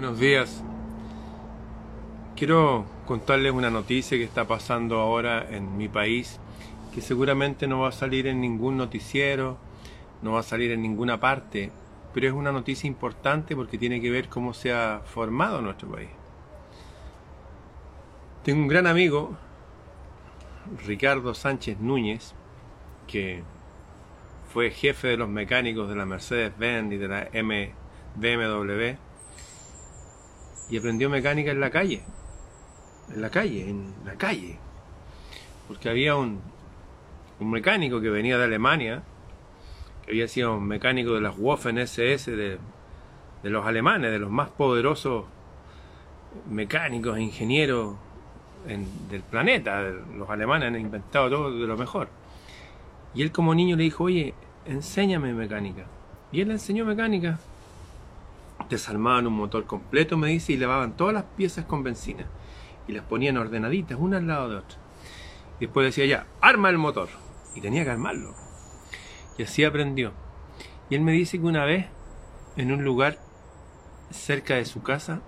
Buenos días. Quiero contarles una noticia que está pasando ahora en mi país, que seguramente no va a salir en ningún noticiero, no va a salir en ninguna parte, pero es una noticia importante porque tiene que ver cómo se ha formado nuestro país. Tengo un gran amigo, Ricardo Sánchez Núñez, que fue jefe de los mecánicos de la Mercedes-Benz y de la BMW y aprendió mecánica en la calle, en la calle, en la calle, porque había un, un mecánico que venía de Alemania, que había sido un mecánico de las Waffen SS de, de los alemanes, de los más poderosos mecánicos e ingenieros del planeta. Los alemanes han inventado todo de lo mejor. Y él como niño le dijo, oye, enséñame mecánica. Y él le enseñó mecánica. Desarmaban un motor completo, me dice, y lavaban todas las piezas con benzina. Y las ponían ordenaditas, una al lado de otra. Y después decía, ya, arma el motor. Y tenía que armarlo. Y así aprendió. Y él me dice que una vez, en un lugar cerca de su casa,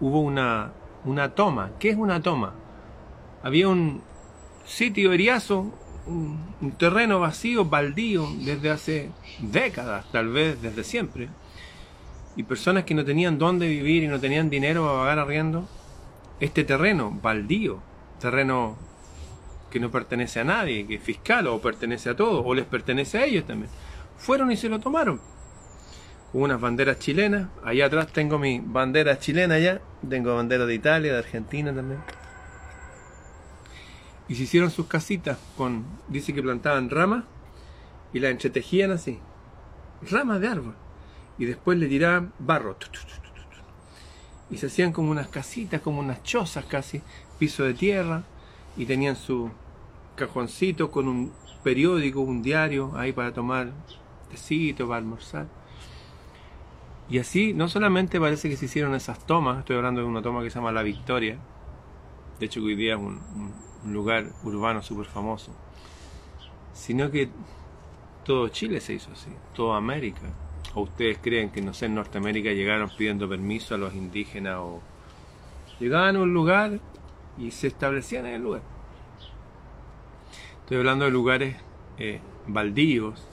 hubo una, una toma. ¿Qué es una toma? Había un sitio eriazo, un, un, terreno vacío, baldío, desde hace décadas, tal vez desde siempre. Y personas que no tenían dónde vivir y no tenían dinero para pagar arriendo. Este terreno, baldío, terreno que no pertenece a nadie, que es fiscal o pertenece a todos, o les pertenece a ellos también. Fueron y se lo tomaron. Con unas banderas chilenas. Allá atrás tengo mi bandera chilena ya. Tengo bandera de Italia, de Argentina también. Y se hicieron sus casitas con, dice que plantaban ramas y las entretejían así. Ramas de árbol. Y después le tiraban barro. Y se hacían como unas casitas, como unas chozas casi, piso de tierra. Y tenían su cajoncito con un periódico, un diario ahí para tomar tecito, para almorzar. Y así, no solamente parece que se hicieron esas tomas, estoy hablando de una toma que se llama La Victoria, de hecho que hoy día es un, lugar urbano súper famoso, sino que todo Chile se hizo así, toda América. ¿O ustedes creen que, no sé, en Norteamérica llegaron pidiendo permiso a los indígenas o llegaban a un lugar y se establecían en el lugar? Estoy hablando de lugares eh, baldíos,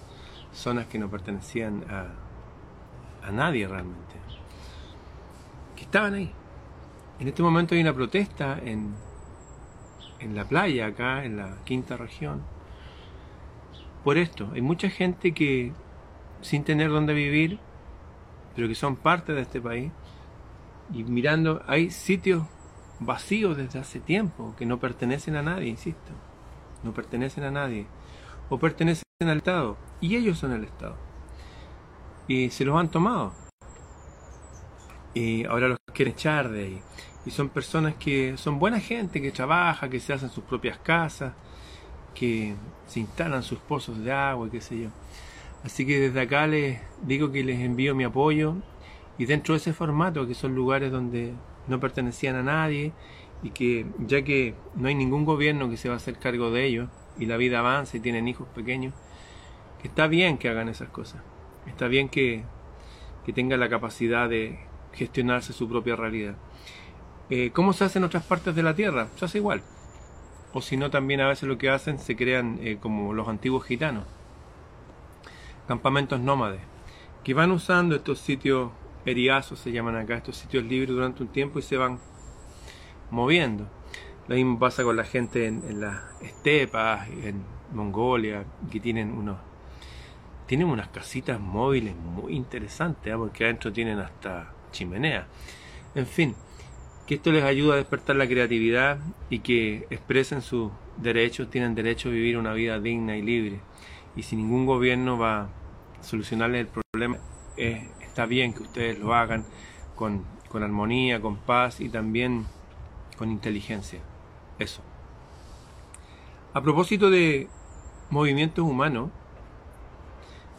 zonas que no pertenecían a, a nadie realmente, que estaban ahí. En este momento hay una protesta en, en la playa, acá en la quinta región, por esto. Hay mucha gente que, sin tener dónde vivir, pero que son parte de este país, y mirando, hay sitios vacíos desde hace tiempo, que no pertenecen a nadie, insisto, no pertenecen a nadie, o pertenecen al Estado, y ellos son el Estado y se los han tomado. Y ahora los quieren echar de ahí. Y son personas que son buena gente, que trabaja, que se hacen sus propias casas, que se instalan sus pozos de agua, qué sé yo. Así que desde acá les digo que les envío mi apoyo y dentro de ese formato, que son lugares donde no pertenecían a nadie y que ya que no hay ningún gobierno que se va a hacer cargo de ellos y la vida avanza y tienen hijos pequeños, que está bien que hagan esas cosas. Está bien que, que tenga la capacidad de gestionarse su propia realidad. Eh, ¿Cómo se hace en otras partes de la Tierra? Se hace igual. O si no, también a veces lo que hacen se crean eh, como los antiguos gitanos. Campamentos nómades. Que van usando estos sitios eriazos, se llaman acá, estos sitios libres durante un tiempo y se van moviendo. Lo mismo pasa con la gente en, las estepas, en Mongolia, que tienen unos tienen unas casitas móviles muy interesantes, ¿eh? porque adentro tienen hasta chimenea. En fin, que esto les ayuda a despertar la creatividad y que expresen sus derechos, tienen derecho a vivir una vida digna y libre. Y si ningún gobierno va a solucionarles el problema, eh, está bien que ustedes lo hagan con, con armonía, con paz y también con inteligencia. Eso. A propósito de movimientos humanos,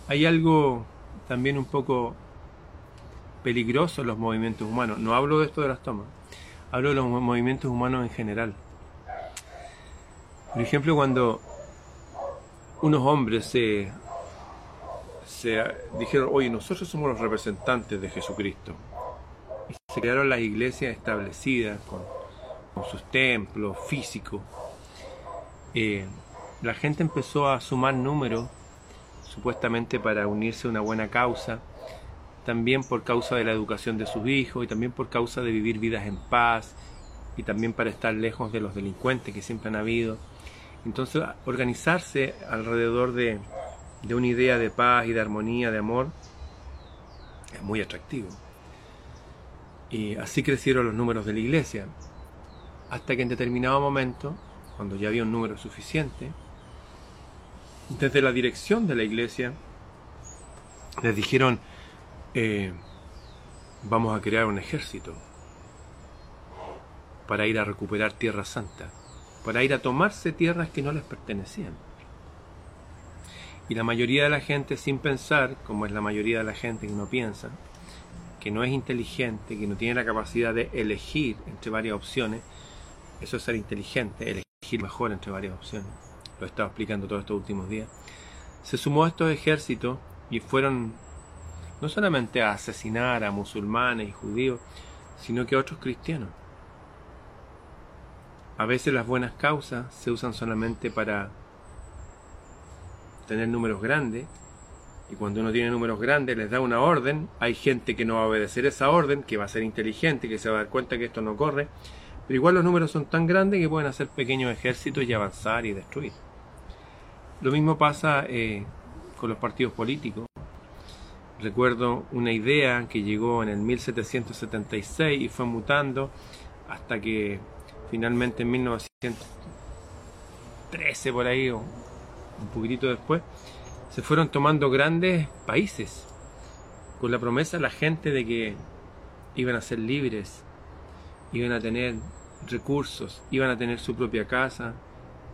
hay algo también un poco peligroso en los movimientos humanos. No hablo de esto de las tomas, hablo de los movimientos humanos en general. Por ejemplo, cuando unos hombres se, dijeron, oye, nosotros somos los representantes de Jesucristo. se crearon las iglesias establecidas con, sus templos físicos. Eh, la gente empezó a sumar números, supuestamente para unirse a una buena causa, también por causa de la educación de sus hijos y también por causa de vivir vidas en paz y también para estar lejos de los delincuentes que siempre han habido. Entonces, organizarse alrededor de, una idea de paz y de armonía, de amor, es muy atractivo. Y así crecieron los números de la iglesia, hasta que en determinado momento, cuando ya había un número suficiente, desde la dirección de la iglesia les dijeron, eh, vamos a crear un ejército para ir a recuperar Tierra Santa, para ir a tomarse tierras que no les pertenecían. Y la mayoría de la gente, sin pensar, como es la mayoría de la gente que no piensa, que no es inteligente, que no tiene la capacidad de elegir entre varias opciones, eso es ser inteligente, elegir mejor entre varias opciones. Lo he estado explicando todos estos últimos días. Se sumó a estos ejércitos y fueron no solamente a asesinar a musulmanes y judíos, sino que a otros cristianos. A veces las buenas causas se usan solamente para tener números grandes y cuando uno tiene números grandes les da una orden, hay gente que no va a obedecer esa orden, que va a ser inteligente, que se va a dar cuenta que esto no corre, pero igual los números son tan grandes que pueden hacer pequeños ejércitos y avanzar y destruir. Lo mismo pasa eh, con los partidos políticos. Recuerdo una idea que llegó en el 1776 y fue mutando hasta que finalmente en 1913 por ahí o un poquitito después se fueron tomando grandes países con la promesa a la gente de que iban a ser libres, iban a tener recursos, iban a tener su propia casa,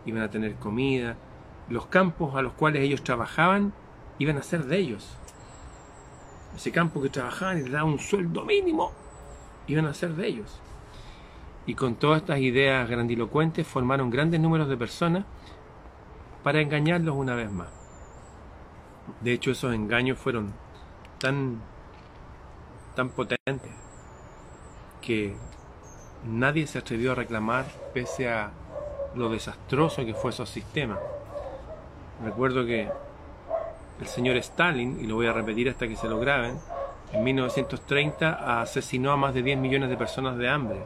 iban a tener comida, los campos a los cuales ellos trabajaban iban a ser de ellos. Ese campo que trabajaban y les daban un sueldo mínimo, iban a ser de ellos. Y con todas estas ideas grandilocuentes formaron grandes números de personas para engañarlos una vez más. De hecho, esos engaños fueron tan, tan potentes que nadie se atrevió a reclamar pese a lo desastroso que fue esos sistemas. Recuerdo que el señor Stalin, y lo voy a repetir hasta que se lo graben, en 1930 asesinó a más de 10 millones de personas de hambre.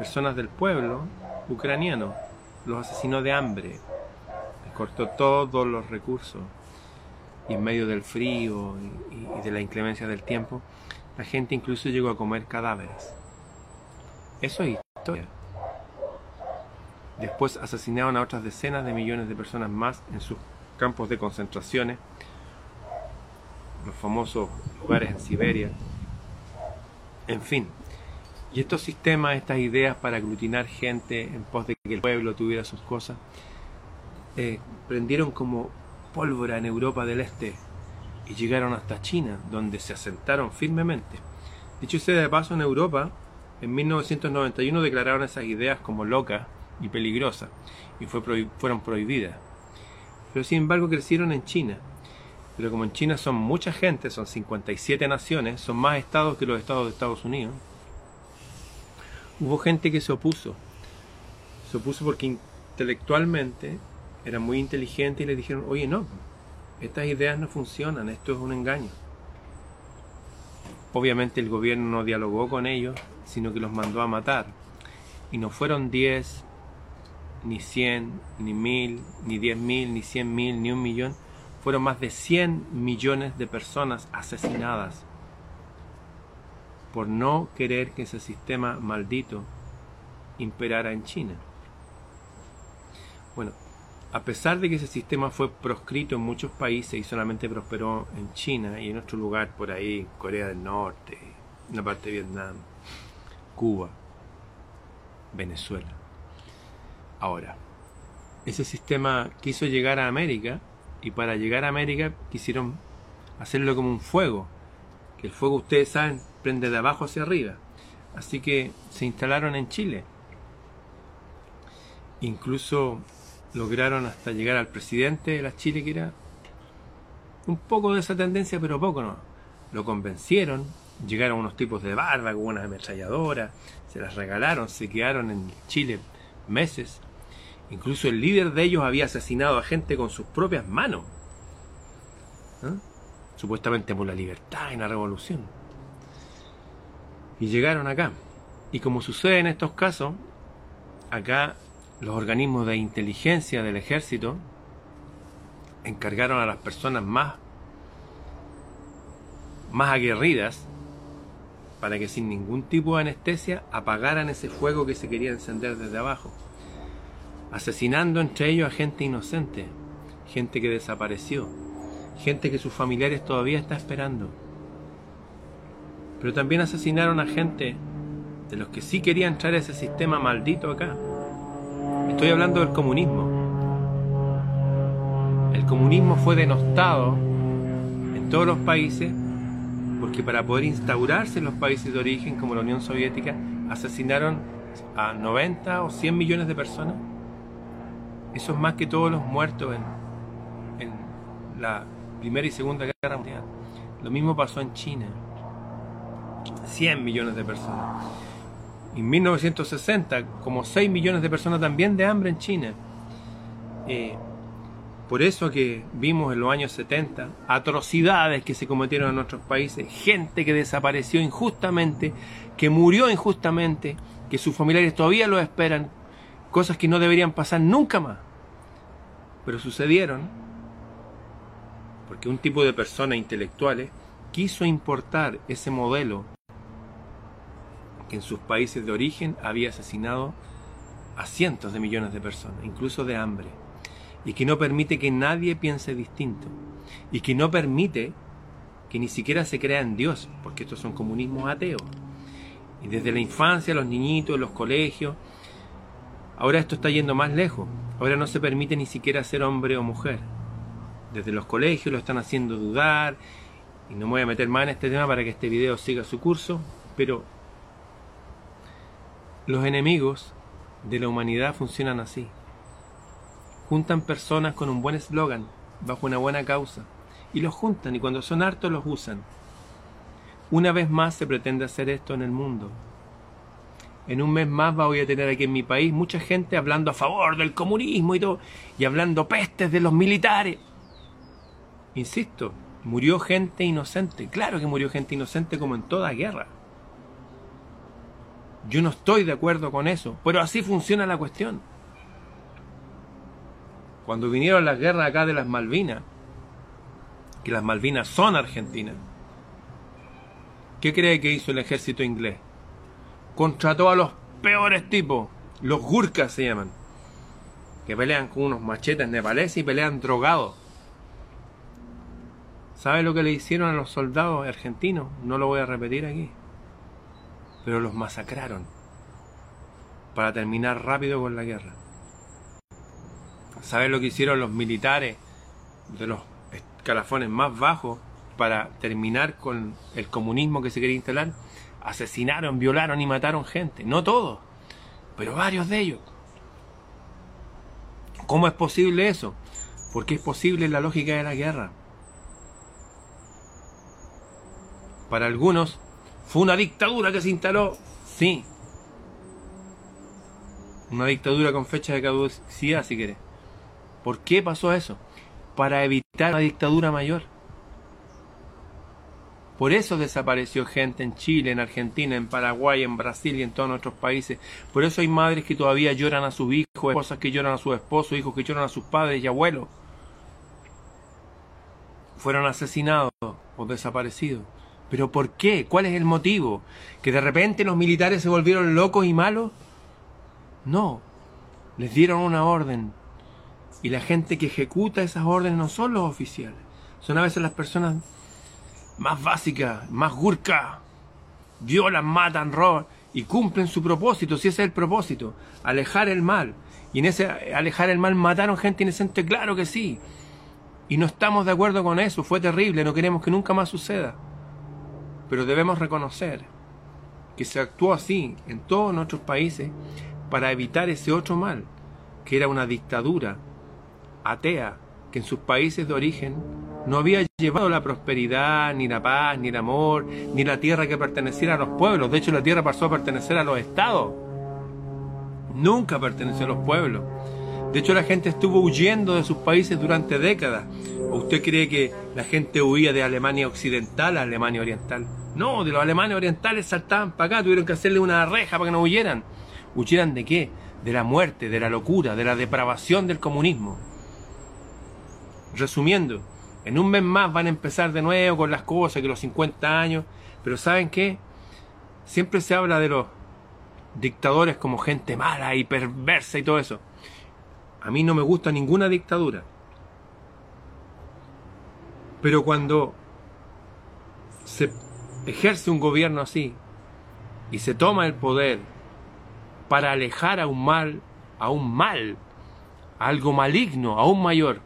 Personas del pueblo ucraniano. Los asesinó de hambre. Les cortó todos los recursos y en medio del frío y, de la inclemencia del tiempo, la gente incluso llegó a comer cadáveres. Eso es historia. Después asesinaron a otras decenas de millones de personas más en sus campos de concentraciones, los famosos lugares en Siberia. En fin, y estos sistemas, estas ideas para aglutinar gente en pos de que el pueblo tuviera sus cosas, eh, prendieron como pólvora en Europa del Este y llegaron hasta China, donde se asentaron firmemente. Dicho sea de paso, en Europa, en 1991 declararon esas ideas como locas y peligrosas y fueron prohibidas. Pero sin embargo crecieron en China. Pero como en China son mucha gente, son 57 naciones, son más estados que los estados de Estados Unidos, hubo gente que se opuso. Se opuso porque intelectualmente era muy inteligente y le dijeron, oye, no, estas ideas no funcionan, esto es un engaño. Obviamente el gobierno no dialogó con ellos, sino que los mandó a matar. Y no fueron 10, ni 100, ni 1000, ni 10.000, ni 100.000, ni un millón. Fueron más de 100 millones de personas asesinadas por no querer que ese sistema maldito imperara en China. Bueno, a pesar de que ese sistema fue proscrito en muchos países y solamente prosperó en China y en otro lugar por ahí, Corea del Norte, una parte de Vietnam, Cuba, Venezuela. Ahora, ese sistema quiso llegar a América y para llegar a América quisieron hacerlo como un fuego, que el fuego ustedes saben prende de abajo hacia arriba. Así que se instalaron en Chile. Incluso lograron hasta llegar al presidente de la Chile, que era un poco de esa tendencia, pero poco no. Lo convencieron llegaron unos tipos de barba con unas ametralladoras, se las regalaron, se quedaron en Chile meses. Incluso el líder de ellos había asesinado a gente con sus propias manos. ¿eh? Supuestamente por la libertad en la revolución. Y llegaron acá. Y como sucede en estos casos, acá los organismos de inteligencia del ejército encargaron a las personas más, más aguerridas para que sin ningún tipo de anestesia apagaran ese fuego que se quería encender desde abajo, asesinando entre ellos a gente inocente, gente que desapareció, gente que sus familiares todavía está esperando. Pero también asesinaron a gente de los que sí querían a ese sistema maldito acá. Estoy hablando del comunismo. El comunismo fue denostado en todos los países porque para poder instaurarse en los países de origen como la Unión Soviética asesinaron a 90 o 100 millones de personas. Eso es más que todos los muertos en, en la Primera y Segunda Guerra Mundial. Lo mismo pasó en China. 100 millones de personas. En 1960, como 6 millones de personas también de hambre en China. Eh, por eso que vimos en los años 70 atrocidades que se cometieron en nuestros países, gente que desapareció injustamente, que murió injustamente, que sus familiares todavía lo esperan, cosas que no deberían pasar nunca más. Pero sucedieron porque un tipo de personas intelectuales quiso importar ese modelo en sus países de origen había asesinado a cientos de millones de personas, incluso de hambre, y que no permite que nadie piense distinto, y que no permite que ni siquiera se crea en Dios, porque estos son comunismos ateos. Y desde la infancia, los niñitos, los colegios, ahora esto está yendo más lejos, ahora no se permite ni siquiera ser hombre o mujer. Desde los colegios lo están haciendo dudar, y no me voy a meter más en este tema para que este video siga su curso, pero los enemigos de la humanidad funcionan así. Juntan personas con un buen eslogan, bajo una buena causa, y los juntan y cuando son hartos los usan. Una vez más se pretende hacer esto en el mundo. En un mes más voy a tener aquí en mi país mucha gente hablando a favor del comunismo y todo, y hablando pestes de los militares. Insisto, murió gente inocente. Claro que murió gente inocente como en toda guerra. Yo no estoy de acuerdo con eso, pero así funciona la cuestión. Cuando vinieron las guerras acá de las Malvinas, que las Malvinas son argentinas, ¿qué cree que hizo el ejército inglés? Contrató a los peores tipos, los gurkas se llaman, que pelean con unos machetes nepaleses y pelean drogados. ¿Sabe lo que le hicieron a los soldados argentinos? No lo voy a repetir aquí pero los masacraron para terminar rápido con la guerra. ¿Sabes lo que hicieron los militares de los escalafones más bajos para terminar con el comunismo que se quería instalar? Asesinaron, violaron y mataron gente. No todos, pero varios de ellos. ¿Cómo es posible eso? Porque es posible la lógica de la guerra. Para algunos ¿Fue una dictadura que se instaló? Sí. Una dictadura con fecha de caducidad, si querés. ¿Por qué pasó eso? Para evitar una dictadura mayor. Por eso desapareció gente en Chile, en Argentina, en Paraguay, en Brasil y en todos nuestros países. Por eso hay madres que todavía lloran a sus hijos, esposas que lloran a sus esposos, hijos que lloran a sus padres y abuelos. Fueron asesinados o desaparecidos. ¿Pero por qué? ¿Cuál es el motivo? ¿Que de repente los militares se volvieron locos y malos? No, les dieron una orden. Y la gente que ejecuta esas órdenes no son los oficiales, son a veces las personas más básicas, más gurkas. Violan, matan, roban y cumplen su propósito, si ese es el propósito, alejar el mal. Y en ese alejar el mal mataron gente inocente, claro que sí. Y no estamos de acuerdo con eso, fue terrible, no queremos que nunca más suceda. Pero debemos reconocer que se actuó así en todos nuestros países para evitar ese otro mal, que era una dictadura atea que en sus países de origen no había llevado la prosperidad, ni la paz, ni el amor, ni la tierra que perteneciera a los pueblos. De hecho, la tierra pasó a pertenecer a los estados. Nunca perteneció a los pueblos. De hecho, la gente estuvo huyendo de sus países durante décadas. ¿O usted cree que la gente huía de Alemania Occidental a Alemania Oriental? No, de los alemanes orientales saltaban para acá, tuvieron que hacerle una reja para que no huyeran. ¿Huyeran de qué? De la muerte, de la locura, de la depravación del comunismo. Resumiendo, en un mes más van a empezar de nuevo con las cosas, que los 50 años, pero ¿saben qué? Siempre se habla de los dictadores como gente mala y perversa y todo eso. A mí no me gusta ninguna dictadura. Pero cuando se ejerce un gobierno así y se toma el poder para alejar a un mal, a un mal, a algo maligno, aún mayor,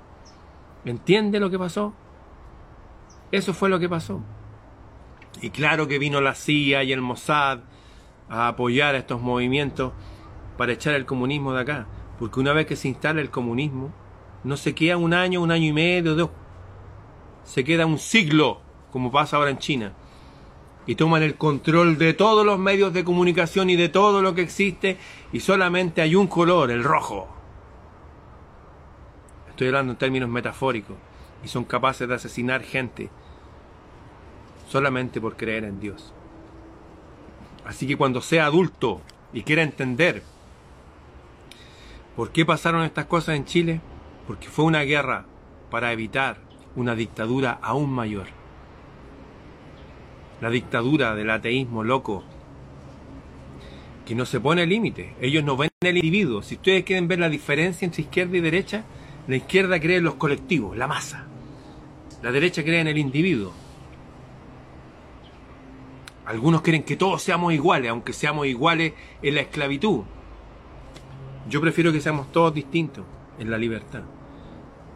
¿entiende lo que pasó? Eso fue lo que pasó. Y claro que vino la CIA y el Mossad a apoyar a estos movimientos para echar el comunismo de acá. Porque una vez que se instala el comunismo, no se queda un año, un año y medio, dos. Se queda un siglo, como pasa ahora en China. Y toman el control de todos los medios de comunicación y de todo lo que existe, y solamente hay un color, el rojo. Estoy hablando en términos metafóricos. Y son capaces de asesinar gente solamente por creer en Dios. Así que cuando sea adulto y quiera entender por qué pasaron estas cosas en Chile, porque fue una guerra para evitar una dictadura aún mayor. La dictadura del ateísmo loco, que no se pone límite. Ellos no ven el individuo. Si ustedes quieren ver la diferencia entre izquierda y derecha, la izquierda cree en los colectivos, la masa. La derecha cree en el individuo. Algunos creen que todos seamos iguales, aunque seamos iguales en la esclavitud. Yo prefiero que seamos todos distintos en la libertad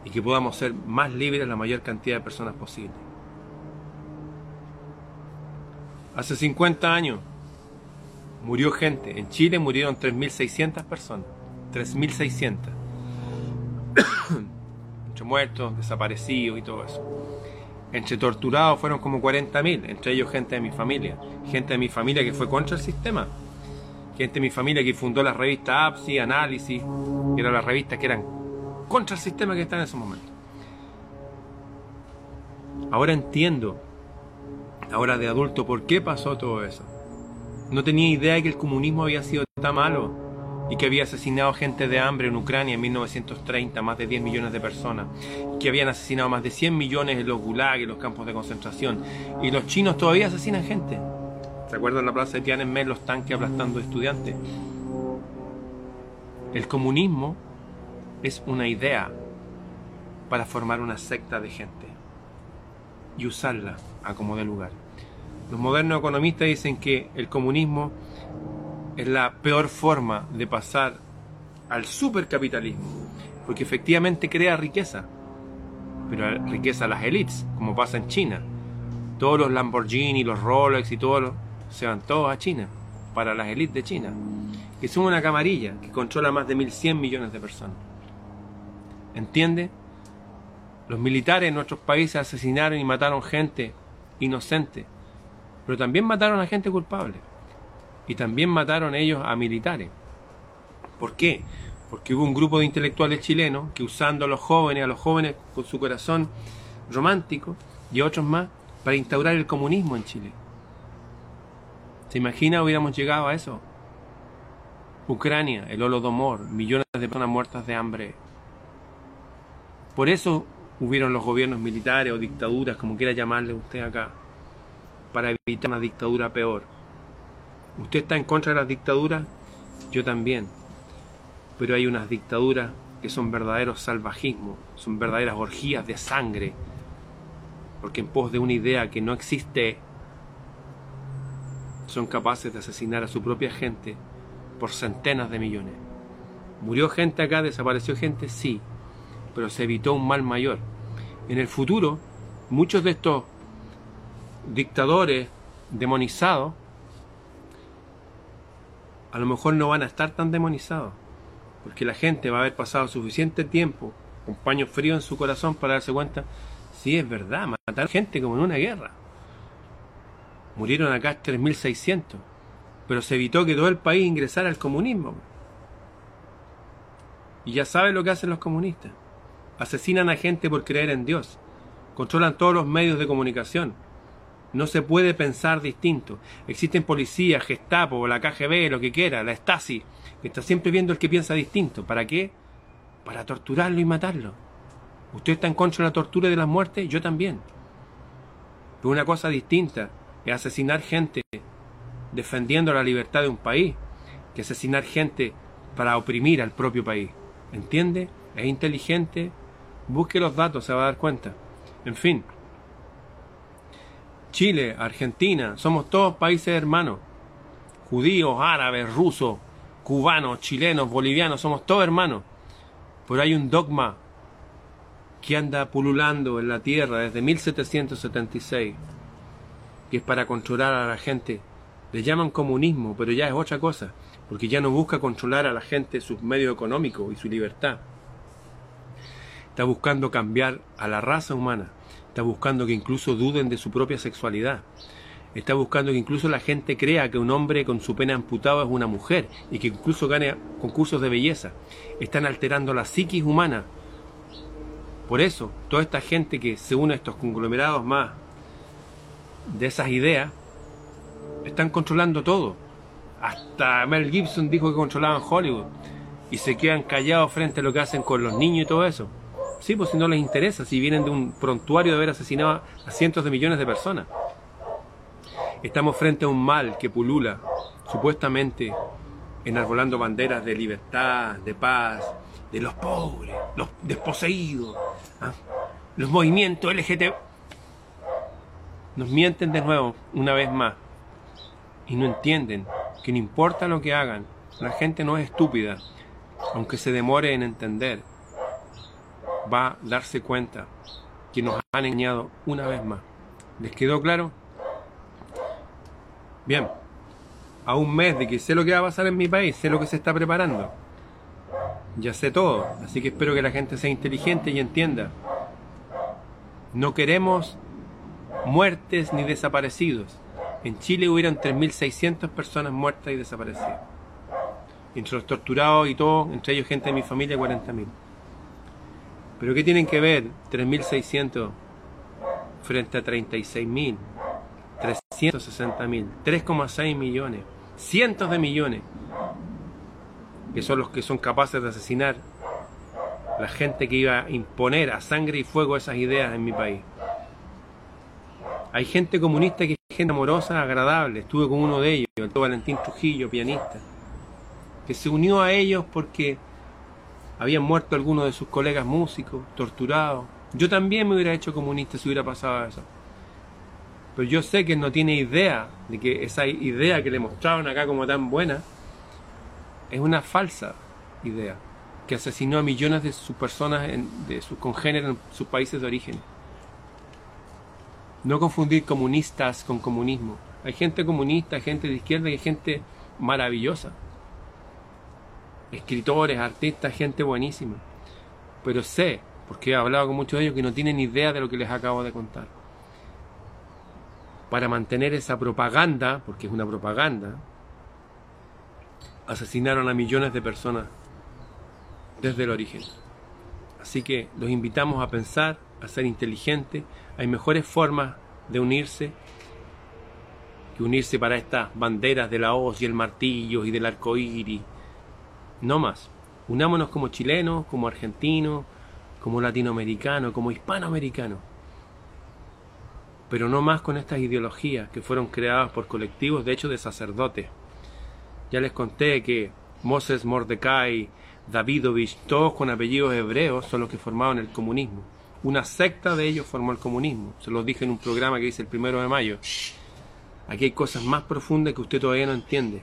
y que podamos ser más libres la mayor cantidad de personas posible. Hace 50 años murió gente. En Chile murieron 3.600 personas. 3.600. Muchos muertos, desaparecidos y todo eso. Entre torturados fueron como 40.000, entre ellos gente de mi familia. Gente de mi familia que fue contra el sistema. Gente de mi familia que fundó la revista APSI, Análisis, que eran las revistas que eran contra el sistema que está en ese momento. Ahora entiendo, ahora de adulto, por qué pasó todo eso. No tenía idea de que el comunismo había sido tan malo y que había asesinado gente de hambre en Ucrania en 1930, más de 10 millones de personas, que habían asesinado más de 100 millones en los gulags, en los campos de concentración, y los chinos todavía asesinan gente. ¿Se acuerdan la plaza de Tiananmen los tanques aplastando estudiantes? El comunismo es una idea para formar una secta de gente y usarla a como de lugar. Los modernos economistas dicen que el comunismo es la peor forma de pasar al supercapitalismo, porque efectivamente crea riqueza, pero riqueza a las élites, como pasa en China. Todos los Lamborghini, los Rolex y todos se van todos a China, para las élites de China, que son una camarilla que controla más de 1.100 millones de personas. ¿Entiende? Los militares en nuestros países asesinaron y mataron gente inocente, pero también mataron a gente culpable y también mataron ellos a militares. ¿Por qué? Porque hubo un grupo de intelectuales chilenos que usando a los jóvenes, a los jóvenes con su corazón romántico y otros más, para instaurar el comunismo en Chile. ¿Se imagina hubiéramos llegado a eso? Ucrania, el Holodomor, millones de personas muertas de hambre. Por eso hubieron los gobiernos militares o dictaduras, como quiera llamarle usted acá, para evitar una dictadura peor. ¿Usted está en contra de las dictaduras? Yo también. Pero hay unas dictaduras que son verdaderos salvajismos, son verdaderas orgías de sangre, porque en pos de una idea que no existe, son capaces de asesinar a su propia gente por centenas de millones. ¿Murió gente acá? ¿Desapareció gente? Sí, pero se evitó un mal mayor. En el futuro, muchos de estos dictadores demonizados a lo mejor no van a estar tan demonizados, porque la gente va a haber pasado suficiente tiempo con paño frío en su corazón para darse cuenta, Sí, es verdad, mataron gente como en una guerra. Murieron acá 3.600, pero se evitó que todo el país ingresara al comunismo. Y ya saben lo que hacen los comunistas. Asesinan a gente por creer en Dios. Controlan todos los medios de comunicación. No se puede pensar distinto. Existen policías, Gestapo, la KGB, lo que quiera, la Stasi, que está siempre viendo el que piensa distinto. ¿Para qué? Para torturarlo y matarlo. ¿Usted está en contra de la tortura y de las muertes? Yo también. Pero una cosa distinta es asesinar gente defendiendo la libertad de un país que asesinar gente para oprimir al propio país. ¿Entiende? Es inteligente. Busque los datos, se va a dar cuenta. En fin. Chile, Argentina, somos todos países hermanos. Judíos, árabes, rusos, cubanos, chilenos, bolivianos, somos todos hermanos. Pero hay un dogma que anda pululando en la tierra desde 1776, que es para controlar a la gente. Le llaman comunismo, pero ya es otra cosa, porque ya no busca controlar a la gente sus medios económicos y su libertad. Está buscando cambiar a la raza humana, está buscando que incluso duden de su propia sexualidad, está buscando que incluso la gente crea que un hombre con su pena amputado es una mujer y que incluso gane concursos de belleza. Están alterando la psiquis humana por eso, toda esta gente que se une a estos conglomerados más de esas ideas, están controlando todo. Hasta Mel Gibson dijo que controlaban Hollywood y se quedan callados frente a lo que hacen con los niños y todo eso. Sí, pues si no les interesa, si vienen de un prontuario de haber asesinado a cientos de millones de personas. Estamos frente a un mal que pulula, supuestamente enarbolando banderas de libertad, de paz, de los pobres, los desposeídos, ¿ah? los movimientos LGT. Nos mienten de nuevo, una vez más, y no entienden que no importa lo que hagan, la gente no es estúpida, aunque se demore en entender, va a darse cuenta que nos han engañado una vez más. ¿Les quedó claro? Bien, a un mes de que sé lo que va a pasar en mi país, sé lo que se está preparando ya sé todo, así que espero que la gente sea inteligente y entienda. No queremos muertes ni desaparecidos. En Chile hubieron 3.600 personas muertas y desaparecidas. Entre los torturados y todo, entre ellos gente de mi familia, 40.000. Pero ¿qué tienen que ver 3.600 frente a 36.000, 360.000, 3,6 millones, cientos de millones? que son los que son capaces de asesinar la gente que iba a imponer a sangre y fuego esas ideas en mi país. Hay gente comunista que es gente amorosa, agradable. Estuve con uno de ellos, el Valentín Trujillo, pianista, que se unió a ellos porque habían muerto algunos de sus colegas músicos, torturados. Yo también me hubiera hecho comunista si hubiera pasado eso. Pero yo sé que él no tiene idea de que esa idea que le mostraron acá como tan buena, es una falsa idea que asesinó a millones de sus personas, de sus congéneres en sus países de origen. No confundir comunistas con comunismo. Hay gente comunista, hay gente de izquierda y hay gente maravillosa. Escritores, artistas, gente buenísima. Pero sé, porque he hablado con muchos de ellos, que no tienen idea de lo que les acabo de contar. Para mantener esa propaganda, porque es una propaganda, asesinaron a millones de personas desde el origen. Así que los invitamos a pensar, a ser inteligentes. Hay mejores formas de unirse que unirse para estas banderas de la hoz y el martillo y del arco iris. No más. Unámonos como chilenos, como argentinos, como latinoamericanos, como hispanoamericanos. Pero no más con estas ideologías que fueron creadas por colectivos, de hecho, de sacerdotes ya les conté que Moses Mordecai, Davidovich, todos con apellidos hebreos, son los que formaron el comunismo. Una secta de ellos formó el comunismo. Se los dije en un programa que hice el primero de mayo. Aquí hay cosas más profundas que usted todavía no entiende.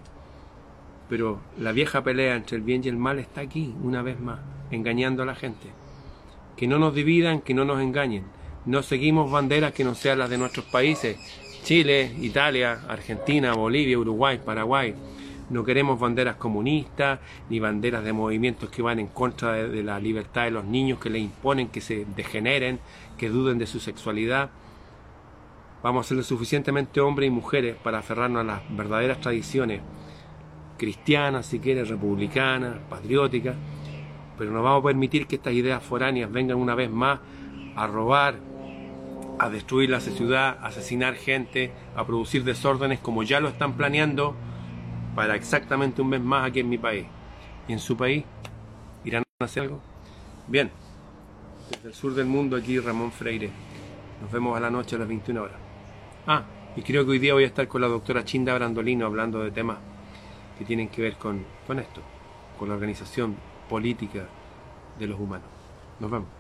Pero la vieja pelea entre el bien y el mal está aquí, una vez más, engañando a la gente. Que no nos dividan, que no nos engañen. No seguimos banderas que no sean las de nuestros países. Chile, Italia, Argentina, Bolivia, Uruguay, Paraguay, No queremos banderas comunistas, ni banderas de movimientos que van en contra de, la libertad de los niños, que les imponen que se degeneren, que duden de su sexualidad. Vamos a ser lo suficientemente hombres y mujeres para aferrarnos a las verdaderas tradiciones cristianas, si quieres, republicanas, patrióticas, pero no vamos a permitir que estas ideas foráneas vengan una vez más a robar, a destruir la ciudad, a asesinar gente, a producir desórdenes como ya lo están planeando para exactamente un mes más aquí en mi país. ¿Y en su país? ¿Irán a hacer algo? Bien, desde el sur del mundo aquí Ramón Freire. Nos vemos a la noche a las 21 horas. Ah, y creo que hoy día voy a estar con la doctora Chinda Brandolino hablando de temas que tienen que ver con, con esto, con la organización política de los humanos. Nos vemos.